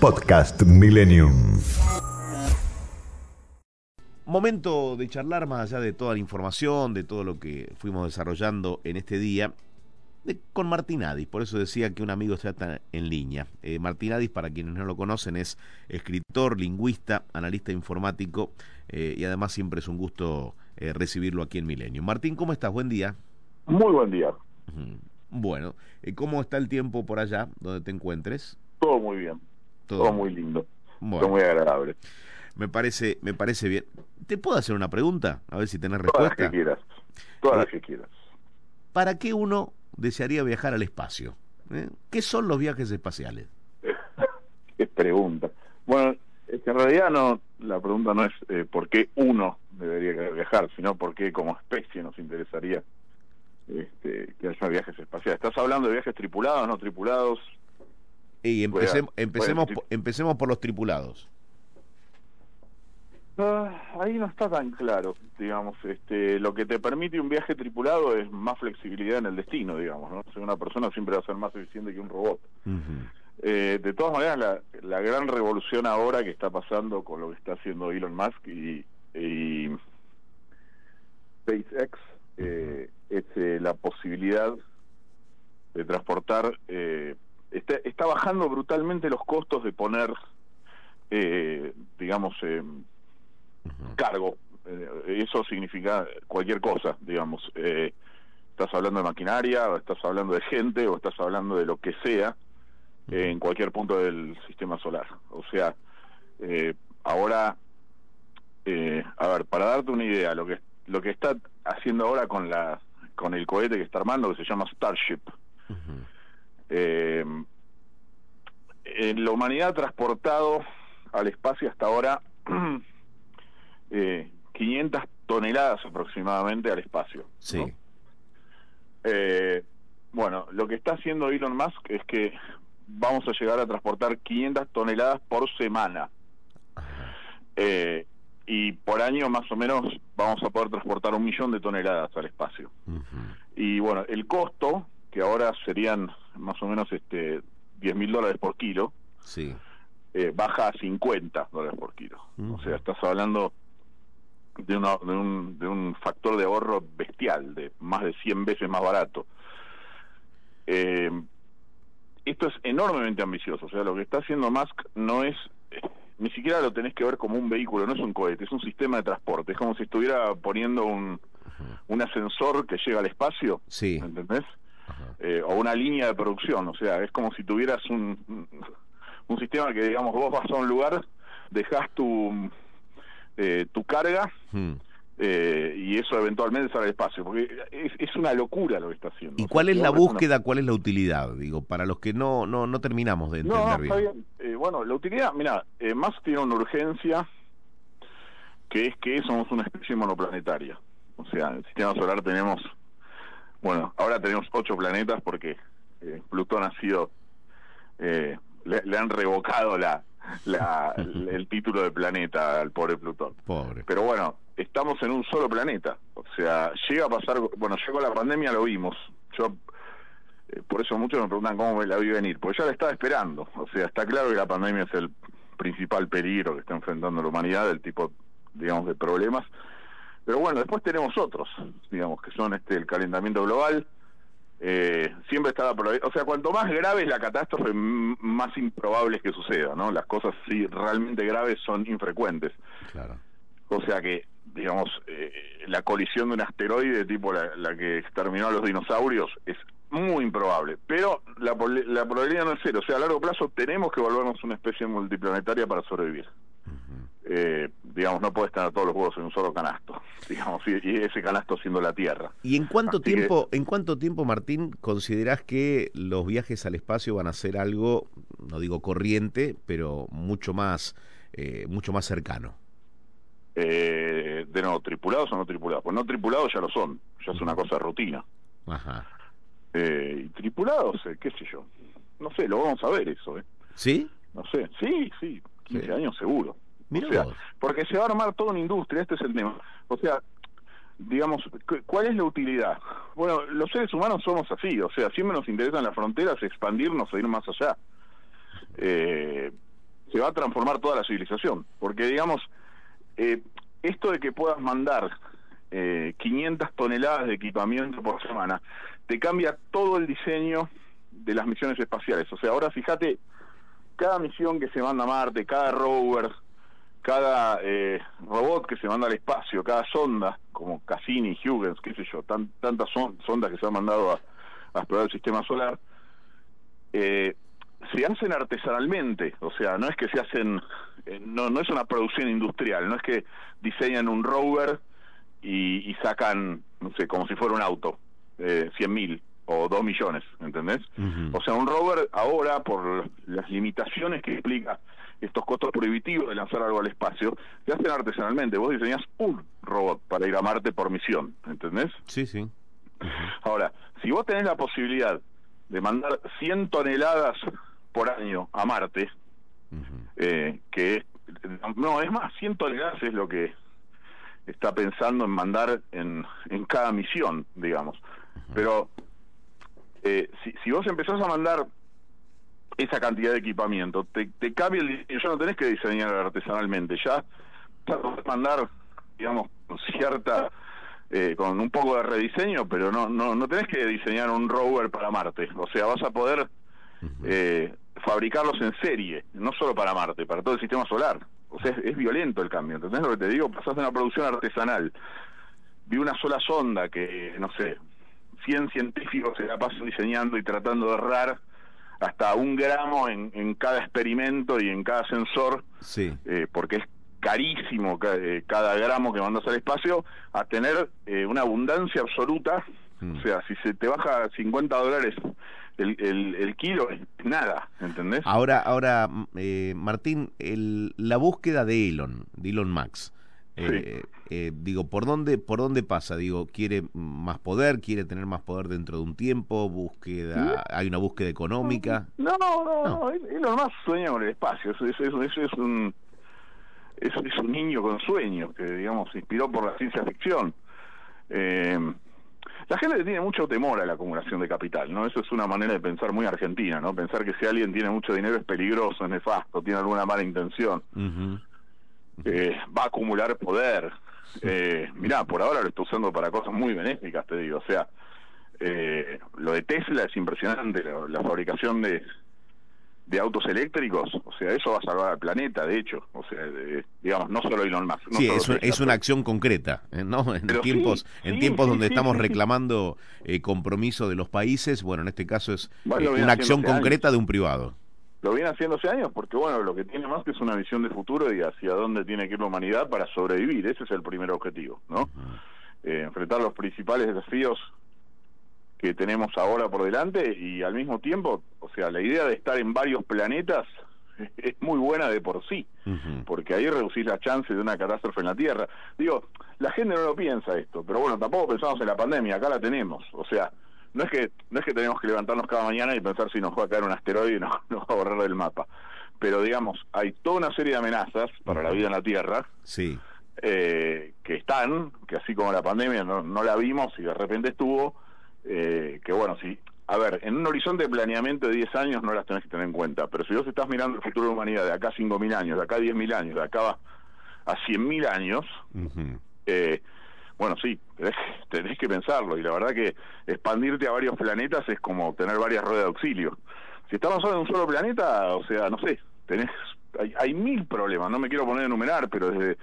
Podcast Millennium. Momento de charlar más allá de toda la información, de todo lo que fuimos desarrollando en este día, de- con Martinadis. Por eso decía que un amigo se está en línea. Eh, Martinadis, para quienes no lo conocen, es escritor, lingüista, analista informático eh, y además siempre es un gusto eh, recibirlo aquí en Milenio. Martín, ¿cómo estás? Buen día. Muy buen día. Bueno, ¿cómo está el tiempo por allá, donde te encuentres? Todo muy bien. Todo, muy lindo. Bueno. Todo muy agradable. Me parece, me parece bien. ¿Te puedo hacer una pregunta? A ver si tenés Todas las respuesta. que quieras. Todas Eh, las que quieras. ¿Para qué uno desearía viajar al espacio? ¿Eh? ¿Qué son los viajes espaciales? Qué pregunta. Bueno, es que en realidad no, la pregunta no es eh, por qué uno debería querer viajar, sino por qué como especie nos interesaría este, que haya viajes espaciales. ¿Estás hablando de viajes tripulados, no tripulados? Y empecemos, empecemos, por los tripulados. Ah, ahí no está tan claro, digamos. Este, lo que te permite un viaje tripulado es más flexibilidad en el destino, digamos. ¿no? O sea, una persona siempre va a ser más eficiente que un robot. Eh, de todas maneras, la, la gran revolución ahora que está pasando con lo que está haciendo Elon Musk y, y SpaceX eh, es eh, la posibilidad de transportar. Está, está bajando brutalmente los costos de poner, eh, digamos, eh, cargo. Eh, eso significa cualquier cosa, digamos. Eh, estás hablando de maquinaria, o estás hablando de gente, o estás hablando de lo que sea en cualquier punto del sistema solar. O sea, eh, ahora, eh, a ver, para darte una idea, lo que lo que está haciendo ahora con la con el cohete que está armando, que se llama Starship, eh, en la humanidad ha transportado al espacio hasta ahora eh, 500 toneladas aproximadamente al espacio. Sí. ¿no? Eh, bueno, lo que está haciendo Elon Musk es que vamos a llegar a transportar 500 toneladas por semana. Eh, y por año más o menos vamos a poder transportar un millón de toneladas al espacio. Y bueno, el costo, que ahora serían más o menos este 10 mil dólares por kilo, Sí. eh, baja a 50 dólares por kilo. O sea, estás hablando de, una- de, un, de un factor de ahorro bestial, de más de 100 veces más barato. Eh, esto es enormemente ambicioso. O sea, lo que está haciendo Musk no es, eh, ni siquiera lo tenés que ver como un vehículo, no es un cohete, es un sistema de transporte. Es como si estuviera poniendo un, un ascensor que llega al espacio, Sí. ¿entendés? Eh, o una línea de producción. O sea, es como si tuvieras un, un sistema que, digamos, vos vas a un lugar, dejas tu, eh, tu carga Mm. eh, y eso eventualmente sale al espacio. Porque es, es una locura lo que está haciendo. ¿Y O sea, cuál es la una- búsqueda, cuál es la utilidad? Digo, para los que no, no, no terminamos de entender no, está bien. Eh, bueno, la utilidad, mira, eh, Musk tiene una urgencia que es que somos una especie monoplanetaria. O sea, en el sistema solar tenemos, bueno, ahora tenemos ocho planetas porque eh, Plutón ha sido, eh, le, le han revocado la, la, el título de planeta al pobre Plutón. Pobre. Pero bueno, estamos en un solo planeta. O sea, llega a pasar, bueno, llegó la pandemia, lo vimos. Yo, eh, por eso muchos me preguntan cómo me la vi venir, porque ya la estaba esperando. O sea, está claro que la pandemia es el principal peligro que está enfrentando la humanidad, del tipo, digamos, de problemas. Pero bueno, después tenemos otros, digamos, que son este el calentamiento global. Eh, siempre está la probabilidad, o sea, cuanto más grave es la catástrofe, más improbable es que suceda, ¿no? Las cosas sí realmente graves son infrecuentes. Claro. O sea que, digamos, eh, la colisión de un asteroide tipo la, la que exterminó a los dinosaurios es muy improbable. Pero la, la probabilidad no es cero. O sea, a largo plazo tenemos que volvernos una especie multiplanetaria para sobrevivir. Eh, digamos, no puedes tener todos los huevos en un solo canasto. Digamos, y, y ese canasto siendo la Tierra. ¿Y en cuánto Así que- tiempo, en cuánto tiempo, Martín, considerás que los viajes al espacio van a ser algo, no digo corriente, pero mucho más, eh, mucho más cercano? Eh, de nuevo, tripulados o no tripulados. Pues no tripulados ya lo son. Ya es una cosa de rutina. Ajá. Eh, y tripulados, eh, qué sé yo. No sé, lo vamos a ver eso, ¿eh? ¿Sí? No sé, sí, sí, 15 Sí. años seguro. O sea, porque se va a armar toda una industria, este es el tema. O sea, digamos, cu- ¿cuál es la utilidad? Bueno, los seres humanos somos así, o sea, siempre nos interesan las fronteras, expandirnos e ir más allá. Eh, va a transformar toda la civilización. Porque, digamos, eh, esto de que puedas mandar eh, 500 toneladas de equipamiento por semana, te cambia todo el diseño de las misiones espaciales. O sea, ahora fíjate, cada misión que se manda a Marte, cada rover, cada eh, robot que se manda al espacio, cada sonda, como Cassini, Huygens, qué sé yo, tantas sondas que se han mandado a, explorar el sistema solar, eh, se hacen artesanalmente, o sea, no es que se hacen, eh, no, no es una producción industrial, no es que diseñan un rover y, sacan, no sé, como si fuera un auto, eh, 100 mil o 2 millones, ¿entendés? O sea, un rover ahora, por las limitaciones que implica estos costos prohibitivos de lanzar algo al espacio, se hacen artesanalmente. Vos diseñás un robot para ir a Marte por misión, ¿entendés? Sí, sí. Ahora, si vos tenés la posibilidad de mandar 100 toneladas por año a Marte, eh, que no, es más, 100 toneladas es lo que está pensando en mandar en, en cada misión, digamos. Pero eh, si, si vos empezás a mandar esa cantidad de equipamiento, te, te cambia el diseño, ya no tenés que diseñar artesanalmente, ya puedes mandar, digamos, con cierta, eh, con un poco de rediseño, pero no, no, no tenés que diseñar un rover para Marte, o sea, vas a poder eh, fabricarlos en serie, no solo para Marte, para todo el sistema solar. O sea, es, violento el cambio, ¿entendés lo que te digo? Pasás de una producción artesanal de una sola sonda que, no sé, 100 científicos se la pasan diseñando y tratando de errar hasta un gramo en, en cada experimento y en cada sensor, sí. eh, porque es carísimo eh, cada, gramo que mandas al espacio, a tener eh, una abundancia absoluta. Mm. O sea, si se te baja 50 dólares el, el, el, kilo es nada, ¿entendés? Ahora, ahora eh, Martín, el, la búsqueda de Elon, de Elon Max, eh, eh, digo, ¿por dónde, ¿por dónde pasa? Digo, ¿quiere más poder? ¿Quiere tener más poder dentro de un tiempo? búsqueda ¿Hay una búsqueda económica? No, no, no, no. Elon Musk sueña con el espacio. Eso, eso, eso, es un eso es un niño con sueños que, digamos, se inspiró por la ciencia ficción. Eh, la gente tiene mucho temor a la acumulación de capital, ¿no? Eso es una manera de pensar muy argentina, ¿no? Pensar que si alguien tiene mucho dinero es peligroso, es nefasto, tiene alguna mala intención. Eh, va a acumular poder. Eh, mirá, por ahora lo está usando para cosas muy benéficas, te digo. O sea, eh, lo de Tesla es impresionante, la, fabricación de, de autos eléctricos, o sea, eso va a salvar al planeta, de hecho, o sea, digamos, no solo Elon Musk. sí, es, una acción concreta, ¿no? En tiempos, en tiempos donde estamos reclamando compromiso de los países, bueno, en este caso es una acción concreta de un privado lo viene haciendo hace años porque, bueno, lo que tiene más que es una visión de futuro y hacia dónde tiene que ir la humanidad para sobrevivir. Ese es el primer objetivo, ¿no? Eh, enfrentar los principales desafíos que tenemos ahora por delante y al mismo tiempo, o sea, la idea de estar en varios planetas es muy buena de por sí, porque ahí reducís la chance de una catástrofe en la Tierra. Digo, la gente no lo piensa esto, pero bueno, tampoco pensamos en la pandemia, acá la tenemos, o sea, no es que no es que tenemos que levantarnos cada mañana y pensar si nos va a caer un asteroide y nos, va a borrar del mapa. Pero digamos hay toda una serie de amenazas para la vida en la Tierra sí. eh, que están que así como la pandemia no, no la vimos y de repente estuvo eh, que bueno sí a ver, en un horizonte de planeamiento de 10 años no las tenés que tener en cuenta, pero si vos estás mirando el futuro de la humanidad de acá a 5.000 años, de acá a 10.000 años, de acá a 100.000 años, eh, bueno, sí, tenés, que pensarlo y la verdad que expandirte a varios planetas es como tener varias ruedas de auxilio. Si estamos solo en un solo planeta, o sea, no sé, tenés hay, mil problemas, no me quiero poner a enumerar, pero desde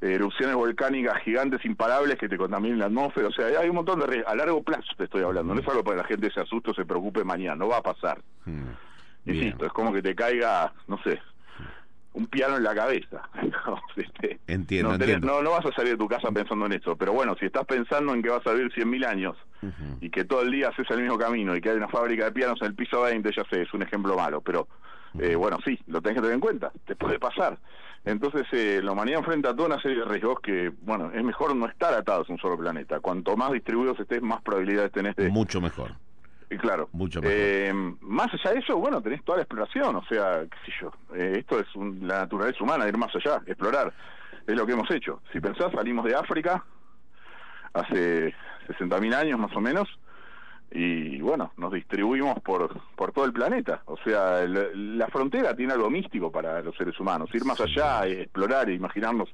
erupciones volcánicas gigantes imparables que te contaminan la atmósfera, o sea, hay un montón de a largo plazo te estoy hablando, no es algo para que la gente se asuste o se preocupe mañana, no va a pasar. Hmm. Insisto, es como que te caiga, no sé, un piano en la cabeza. Este, entiendo, no, entiendo. No, no, vas a salir de tu casa pensando en eso, pero bueno, si estás pensando en que vas a vivir 100.000 años y que todo el día haces el mismo camino y que hay una fábrica de pianos en el piso 20, ya sé, es un ejemplo malo, pero eh, bueno, sí, lo tenés que tener en cuenta, te puede pasar. Entonces, eh, la humanidad enfrenta a toda una serie de riesgos que, bueno, es mejor no estar atados a un solo planeta. Cuanto más distribuidos estés, más probabilidades tenés de... Mucho mejor y claro. Mucho eh, más allá de eso, bueno, tenés toda la exploración, o sea, qué sé yo, eh, esto es la naturaleza humana, ir más allá, explorar. Es lo que hemos hecho. Si pensás, salimos de África hace 60.000 años más o menos, y bueno, nos distribuimos por, por todo el planeta. O sea, la, frontera tiene algo místico para los seres humanos, ir más allá, explorar e imaginarnos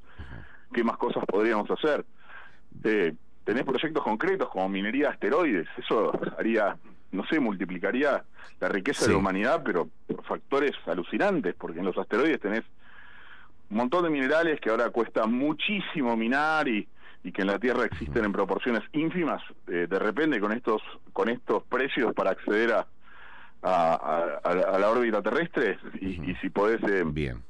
qué más cosas podríamos hacer. Eh, tenés proyectos concretos como minería de asteroides, eso haría, no sé, multiplicaría la riqueza de la humanidad, pero por factores alucinantes, porque en los asteroides tenés un montón de minerales que ahora cuesta muchísimo minar y y que en la Tierra existen en proporciones ínfimas, eh, de repente con estos con estos precios para acceder a, a, la órbita terrestre y, si podés eh, bien.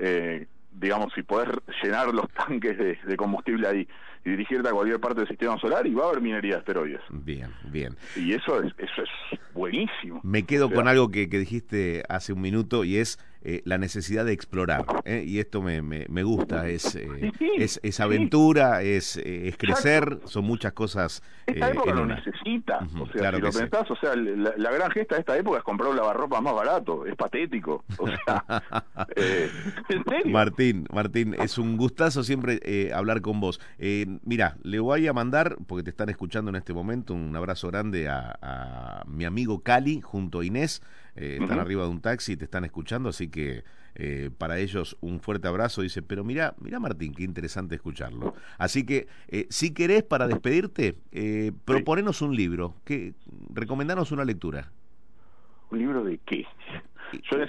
eh, digamos si podés llenar los tanques de combustible ahí y dirigirte a cualquier parte del sistema solar y va a haber minería de asteroides. Bien, bien. Y eso es, eso es buenísimo. Me quedo con algo que, que, dijiste hace un minuto y es eh, la necesidad de explorar. ¿eh? Y esto me, me, gusta, es, eh, es, es, aventura, es, es crecer, son muchas cosas. Esta época lo necesita. o sea, si lo pensás, o sea, la, gran gesta de esta época es comprar un lavarropa más barato, es patético. O sea, ¿en serio? Martín, Martín, es un gustazo siempre hablar con vos. Mira, le voy a mandar, porque te están escuchando en este momento, un abrazo grande a, mi amigo Cali junto a Inés. Eh, están arriba de un taxi y te están escuchando, así que eh, para ellos un fuerte abrazo. Dice, pero mira, mira Martín, qué interesante escucharlo. Así que eh, si querés para despedirte, eh, proponenos un libro, que recomendanos una lectura. ¿Un libro de qué?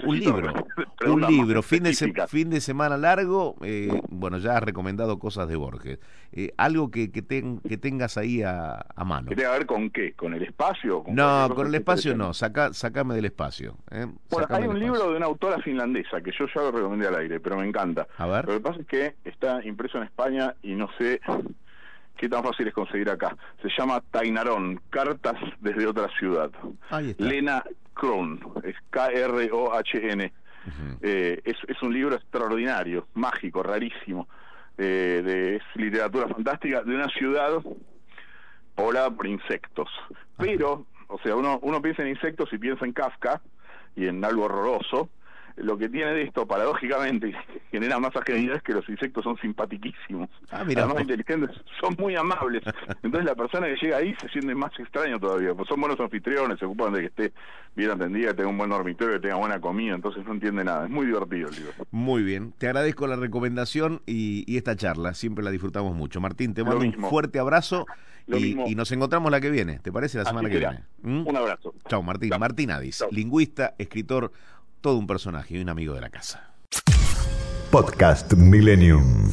Un libro, un libro, fin de, fin de semana largo, eh, bueno, ya has recomendado cosas de Borges, eh, algo que, que, que tengas ahí a, mano. ¿Que tenga que ver con qué? ¿Con el espacio? no, con el espacio no, Saca, sacame del espacio. Eh, bueno, hay un libro de una autora finlandesa que yo ya lo recomendé al aire, pero me encanta. A ver. Lo que pasa es que está impreso en España y no sé qué tan fácil es conseguir acá. Se llama Tainarón, Cartas desde otra ciudad. Lena Krohn, es K-R-O-H-N. Eh, es, es, un libro extraordinario, mágico, rarísimo. Eh, de, es literatura fantástica de una ciudad poblada por insectos. Pero, o sea, uno, uno piensa en insectos y piensa en Kafka y en algo horroroso, lo que tiene de esto, paradójicamente, genera más ajenidad es que los insectos son simpatiquísimos. Ah, mira. Además inteligentes, son muy amables. Entonces la persona que llega ahí se siente más extraño todavía, pues son buenos anfitriones, se ocupan de que esté bien atendida, que tenga un buen dormitorio, que tenga buena comida, entonces no entiende nada. Es muy divertido el libro. Muy bien, te agradezco la recomendación y, esta charla, siempre la disfrutamos mucho. Martín, te mando un fuerte abrazo y, nos encontramos la que viene, ¿te parece? La semana que viene. ¿Mm? Un abrazo. Chao, Martín. Martín Adis, lingüista, escritor todo un personaje y un amigo de la casa. Podcast Millennium.